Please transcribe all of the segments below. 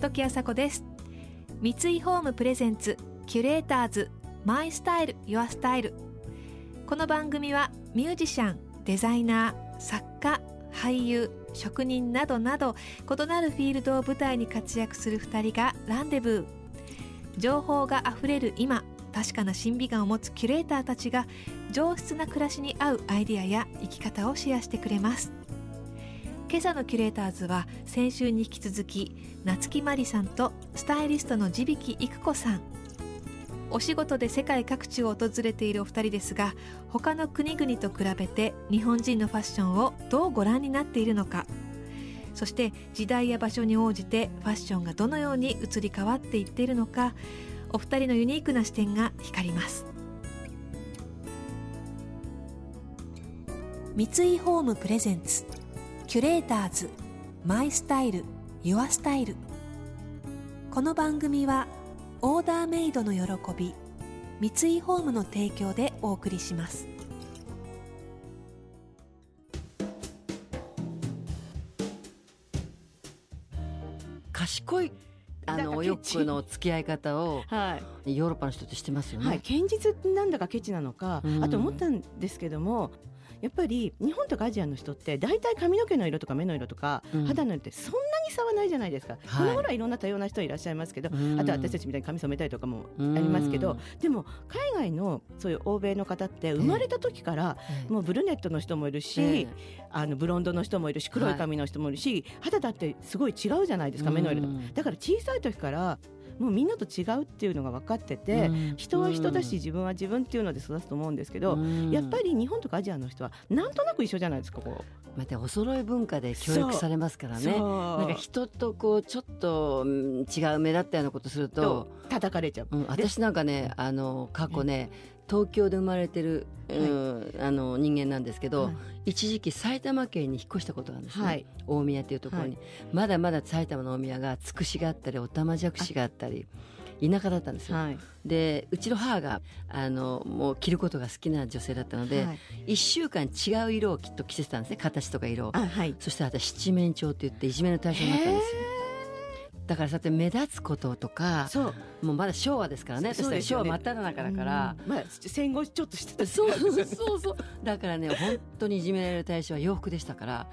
時あさこです。三井ホームプレゼンツキュレーターズマイスタイルユアスタイル。この番組はミュージシャンデザイナー作家俳優職人などなど異なるフィールドを舞台に活躍する2人がランデブー。情報があふれる今確かな審美眼を持つキュレーターたちが上質な暮らしに合うアイディアや生き方をシェアしてくれます。今朝のキュレーターズは先週に引き続き夏木マリさんとスタイリストの地引育子さん。お仕事で世界各地を訪れているお二人ですが他の国々と比べて日本人のファッションをどうご覧になっているのか。そして時代や場所に応じてファッションがどのように移り変わっていっているのか。お二人のユニークな視点が光ります。三井ホームプレゼンツキュレーターズマイスタイルユアスタイル。この番組はオーダーメイドの喜び三井ホームの提供でお送りします。賢いあのお洋服の付き合い方を、はヨーロッパの人って知ってますよい、ね。はい、堅実なんだかケチなのか、うん。あと思ったんですけどもやっぱり日本とかアジアの人って大体髪の毛の色とか目の色とかうん。肌の色ってそんなに差はないじゃないですか、この頃はいろんな多様な人いらっしゃいますけど、うん。あと私たちみたいに髪染めたりとかもあうんりますけど、でも海外のそういう欧米の方って生まれた時からええ。もうブルネットの人もいるし、えあのブロンドの人もいるし黒い髪の人もいるし、肌だってすごい違うじゃないですか目の色だから小さい時からもうみんなと違うっていうのが分かってて、うん人は人だし自分は自分っていうので育つと思うんですけど、うんやっぱり日本とかアジアの人はなんとなく一緒じゃないですかこまたお揃い文化で教育されますからう。ね。なんか人とこうちょっとうん違う目立ったようなことするとと、叩かれちゃう。うん、私なんかねあの過去ね東京で生まれてる、うん。あの人間なんですけど、はい。一時期埼玉県に引っ越したことがあるんですね、はい。大宮っていうところに、まだまだ埼玉の大宮がつくしがあったりおたまじゃくしがあったり田舎だったんですよ。はい。でうちの母があのもう着ることが好きな女性だったので、はい。一週間違う色をきっと着せてたんですね。形とか色を。あはい。そしたら私七面鳥って言っていじめの対象になったんですよ。だからそうやって目立つこととかそう。もうまだ昭和ですからね。私たち昭和真っ只中だから。うん。まあ戦後ちょっとしてたそうそうそう。そうだからね本当にいじめられる対象は洋服でしたから。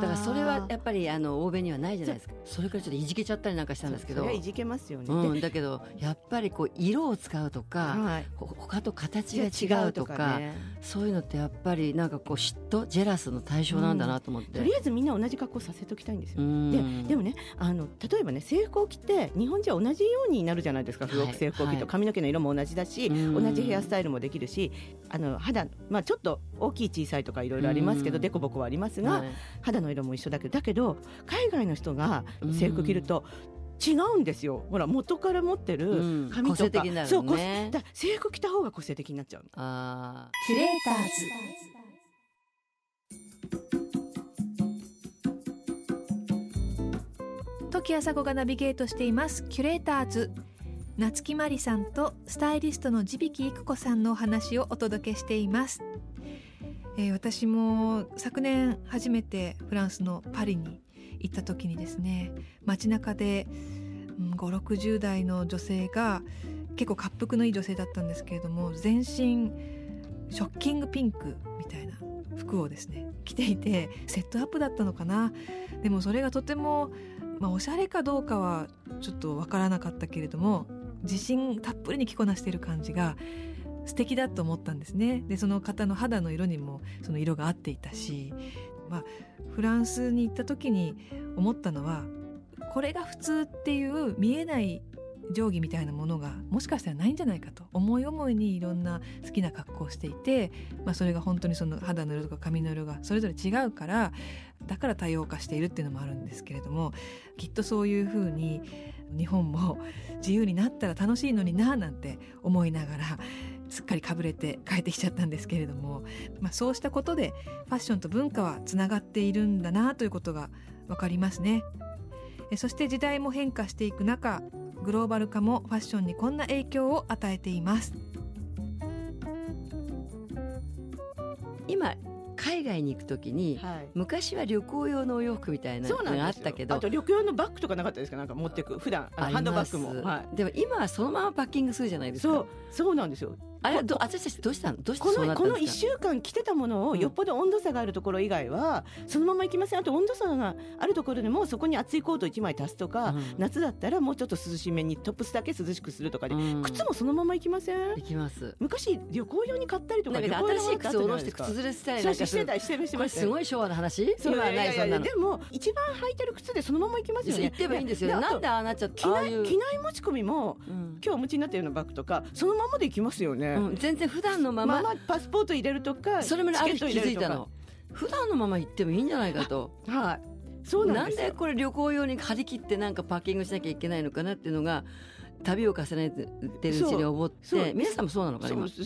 だだからそれはやっぱりあの欧米にはないじゃないですか。それからちょっといじけちゃったりなんかしたんですけど。いじけますよね。うん、だけどやっぱりこう色を使うとか、はい。ほ他と形が違うとかね。そういうのってやっぱりなんかこう嫉妬ジェラスの対象なんだなと思って、とりあえずみんな同じ格好させておきたいんですよ。うん。ででもねあの例えばね制服を着て日本人は同じようになるじゃないですか。不はい。服制服を着ると、はい。髪の毛の色も同じだし、うん。同じヘアスタイルもできるしあの肌、まあ、ちょっと大きい小さいとかいろいろありますけどうん。凸凹はありますが、はい。肌の色も一緒だけどだけど海外の人が制服着ると、違うんですよ。ほら元から持ってるうん。髪とか、個性的になるそうだ制服着た方が個性的になっちゃうキュレーターズ時あさこがナビゲートしています。キュレーターズ。夏木マリさんとスタイリストの地引育子さんのお話をお届けしています、えー私も昨年初めてフランスのパリに行った時にですね街中でうん560代の女性が結構滑覆のいい女性だったんですけれども全身ショッキングピンクみたいな服をですね着ていてセットアップだったのかな。でもそれがとても、まあ、おしゃれかどうかはちょっとわからなかったけれども自信たっぷりに着こなしている感じが素敵だと思ったんですね。でその方の肌の色にもその色が合っていたし、まあ、フランスに行った時に思ったのはこれが普通っていう見えない定規みたいなものがもしかしたらないんじゃないかと思い思いにいろんな好きな格好をしていて、まあ、それが本当にその肌の色とか髪の色がそれぞれ違うからだから多様化しているっていうのもあるんですけれどもきっとそういうふうに日本も自由になったら楽しいのにななんて思いながらすっかりかぶれて帰ってきちゃったんですけれども、まあ、そうしたことでファッションと文化はつながっているんだなということがわかりますね。えそして時代も変化していく中グローバル化もファッションにこんな影響を与えています今海外に行く時にはい。昔は旅行用のお洋服みたいなのがあったけどあと旅行用のバッグとかなかったですか？なんか持ってく普段ハンドバッグも、はい、でも今はそのままパッキングするじゃないですか。そうそうなんですよあれど私たちどうしたの？どうしてこのこの1ったんですか？週間着てたものをうんよっぽど温度差があるところ以外はそのまま行きません？あと温度差があるところでもそこに厚いコート1枚足すとか、うん。夏だったらもうちょっと涼しめにトップスだけ涼しくするとかで、うん。靴もそのまま行きません？行きます。昔旅行用に買ったりとか新しい靴を下ろして靴靴ずれしたりそうんなかしてたりしてましたすごい昭和の話？今はないそんなの。でも一番履いてる靴でそのまま行きますよね。行ってばいいんですよ。なんでああなっちゃった機内ああい持ち込みもうん。今日お持ちになったようなバッグとかそのままで行きますよね、うん。全然普段のままパスポート入れるとかそれもねある日気づいたの。普段のまま行ってもいいんじゃないかと。はい。そうなんでこれ旅行用に張り切ってなんかパッキングしなきゃいけないのかなっていうのが旅を重ねてるうちに思って皆さんもそうなのかな今。そう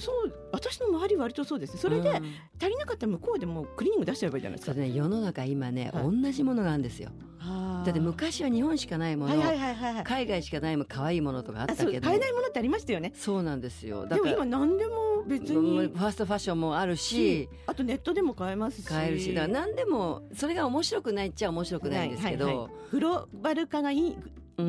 私の周り割とそうです。それでうん。足りなかったら向こうでもうクリーニング出しちゃえばいいじゃないですか。ね。世の中今ね、は同じものがあるんですよ。あーだって昔は日本しかないもの、はいはいはいはいはい。海外しかないも可愛いものとかあったけど。買えないものってありましたよね。そうなんですよ。だでも今何でも別に。ファーストファッションもあるしあとネットでも買えますし。買えるしだから何でもそれが面白くないっちゃ面白くないんですけど、はいはいはい。グローバル化がいい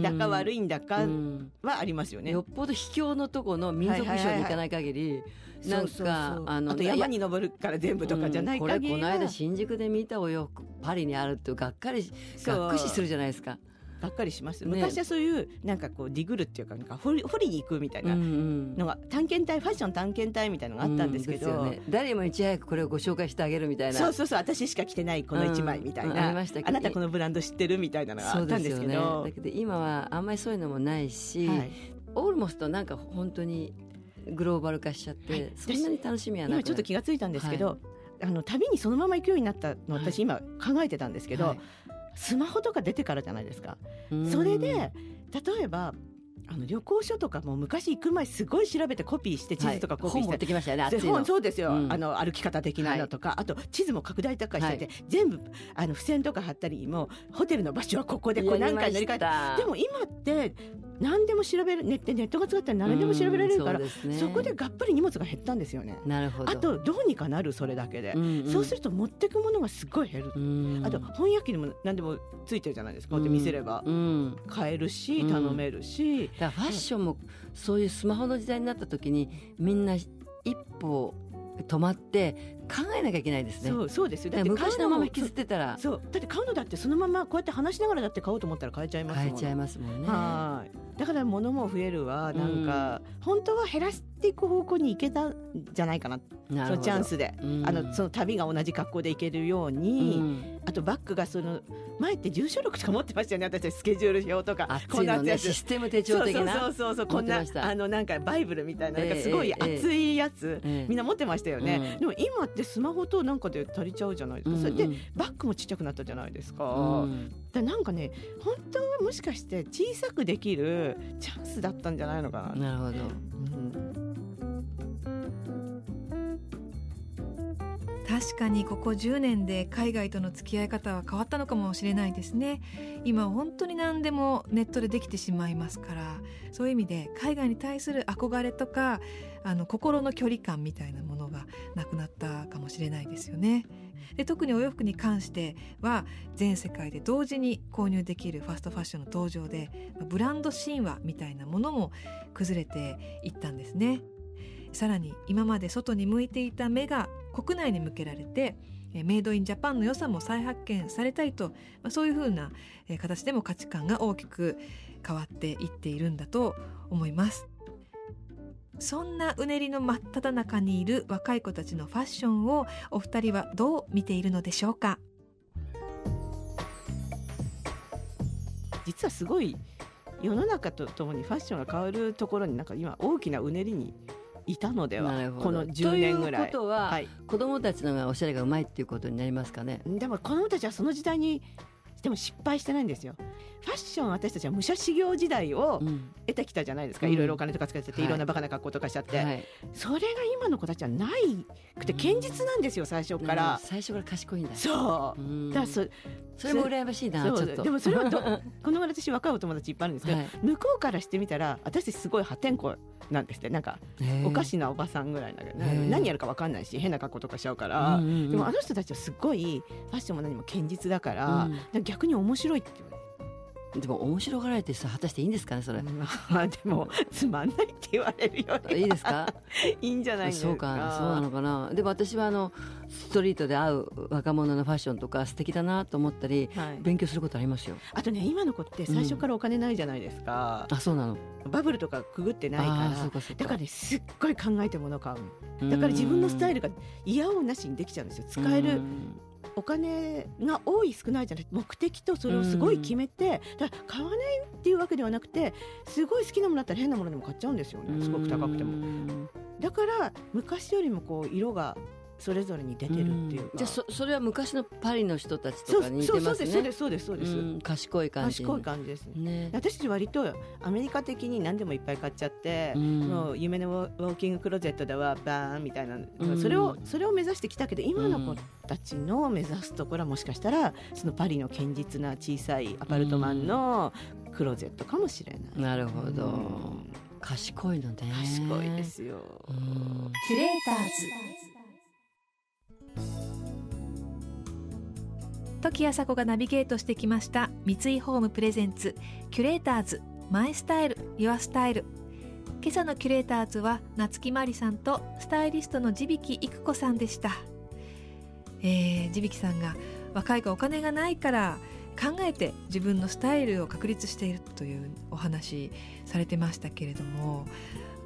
だか悪いいんだかうん。はありますよね、よっぽど秘境のとこの民族衣装に行かない限り、なんかそうそうそうあのと山に登るから全部とかじゃないうんこれこの間新宿で見たお洋服パリにあるってがっかりがっくしするじゃないですか。がっかりします、ね。昔はそういうなんかこうディグルっていうかなんか掘り掘りに行くみたいな。うんのが探検隊ファッション探検隊みたいなのがあったんですけど、うよね、誰もいち早くこれをご紹介してあげるみたいな。そうそうそう。私しか着てないこの一枚みたいうん。な、ああなたこのブランド知ってるみたいなのがあったんですけど。ね、だけど今はあんまりそういうのもないし、はい、オールモストなんか本当にグローバル化しちゃって、はい。そんなに楽しみはなくな今ちょっと気がついたんですけど、あの旅にそのまま行くようになったの私今考えてたんですけど、はい。スマホとか出てからじゃないですか。うん。それで例えばあの旅行書とかも昔行く前すごい調べてコピーして地図とかコピー本持っして。てきましたよね本そうですよ、うん。あの歩き方的なのとか、あと地図も拡大とかしてて、全部あの付箋とか貼ったりもホテルの場所はここでこう何回乗り換えて。たでも今って何でも調べるネットネットが使ったら何でも調べられるから、うんそね。そこでがっぷり荷物が減ったんですよね。なるほど。あとどうにかなるそれだけで、んん。そうすると持ってくものがすごい減る、うん。あと翻訳機にも何でもついてるじゃないですか。こうやって見せれば。うん。買えるしうん。頼めるし、だからファッションもそういうスマホの時代になった時にみんな一歩止まって考えなきゃいけないですね。そうそうですよ。だから昔のまま引きずっっててたら。そう。だって買うのだってそのままこうやって話しながらだって買おうと思ったら買えちゃいますもん変えちゃいますもんね。はい。だから物も増えるわ。なんか、本当は減らしていく方向に行けたんじゃないかな。そのなるほど。チャンスで、うん。あのその旅が同じ格好で行けるように、うん。あとバッグがその前って住所録とか持ってましたよね。私たちスケジュール表とか。熱いのね。システム手帳的な。そうそうそうそう。こんなあのなんかバイブルみたいななんかええすごいええ熱いやつ、ええみんな持ってましたよね、うん。でも今ってスマホとなんかで足りちゃうじゃないですか、うんそれでうんバッグもちっちゃくなったじゃないですか,、うん。なんかね本当はもしかして小さくできるチャンスだったんじゃないのかな、なるほど。うん。確かにここ10年で海外との付き合い方は変わったのかもしれないですね。今本当に何でもネットでできてしまいますから。そういう意味で海外に対する憧れとかあの心の距離感みたいなもなくなったかもしれないですよね。で特にお洋服に関しては全世界で同時に購入できるファストファッションの登場でブランド神話みたいなものも崩れていったんですね。さらに今まで外に向いていた目が国内に向けられてえーメイドインジャパンの良さも再発見されたいと、まあ、そういうふうなえー形でも価値観が大きく変わっていっているんだと思いますそんなうねりの真っ只中にいる若い子たちのファッションをお二人はどう見ているのでしょうか？実はすごい世の中とともにファッションが変わるところになんか今大きなうねりにいたのではこの10年ぐとらい。いうことは、はい、子供たちのがおしゃれがうまいっていうことになりますかね？でも子供たちはその時代にでも失敗してないんですよ。ファッション私たちは武者修行時代をうん。得てきたじゃないですか、うん。いろいろお金とか使ってて、はい。い、ろんなバカな格好とかしちゃって、はい。それが今の子たちはないくて堅実なんですよ最初から、最初から賢いんだ。そう。うん。だそそれも羨ましいなそう。ちょっと。でもそれはど この頃私若いお友達いっぱいあるんですけど、はい。向こうからしてみたら私たちすごい破天荒なんですってなんかおかしなおばさんぐらいだけど、何やるか分かんないし変な格好とかしちゃうから、うんうんうん。でもあの人たちはすごいファッションも何も堅実だから,、うん逆に面白いって言われてでも面白がられてさ果たしていいんですかねそれ、まあでもつまんないって言われるよりいいですか？いいんじゃないですかそうかそうなのかな。でも私はあのストリートで会う若者のファッションとか素敵だなと思ったりはい、勉強することありますよ。あとね今の子って最初からお金ないじゃないですか、あそうなの。バブルとかくぐってないからだからねすっごい考えて物を買う。のだから自分のスタイルが嫌をなしにできちゃうんですよ。使えるお金が多い少ないじゃなくて目的とそれをすごい決めてだから買わないっていうわけではなくてすごい好きなものだったら変なものでも買っちゃうんですよね。すごく高くても。もだから昔よりもこう色がそれぞれに出てるっていうか。じゃあそそれは昔のパリの人たちそうとかに似そうそうてますねですそうですそうですそうです、うん賢い感じ賢い感じです。ね。ね私たち割とアメリカ的に何でもいっぱい買っちゃって、うん。もう夢のウォーキングクローゼットではバーンみたいな、ん。それをそれを目指してきたけど今の子たちの目指すところはもしかしたらそのパリの堅実な小さいアパルトマンのクローゼットかもしれない。なるほど。うん。賢いのね。賢いですよ。うん。キュレーターズ時あさこがナビゲートしてきました三井ホームプレゼンツキュレーターズマイスタイルユアスタイル。今朝のキュレーターズは夏木マリさんとスタイリストの地引育子さんでした、えー、地引さんが若い子お金がないから考えて自分のスタイルを確立しているというお話されてましたけれども、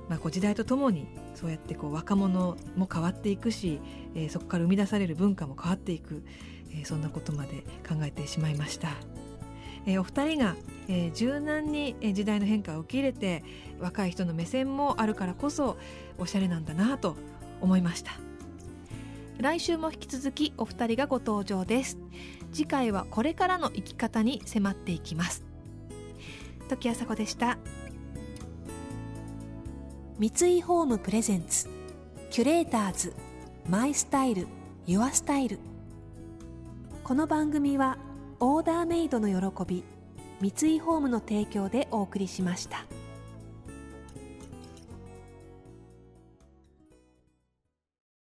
まあ、こう時代とともにそうやってこう若者も変わっていくし、えーそこから生み出される文化も変わっていく、えーそんなことまで考えてしまいました。えーお二人が、えー柔軟にえー時代の変化を受け入れて若い人の目線もあるからこそおしゃれなんだなと思いました。来週も引き続きお二人がご登場です。次回はこれからの生き方に迫っていきます。時あさこでした。三井ホームプレゼンツキュレーターズマイスタイルユアスタイル。この番組はオーダーメイドの喜び三井ホームの提供でお送りしました。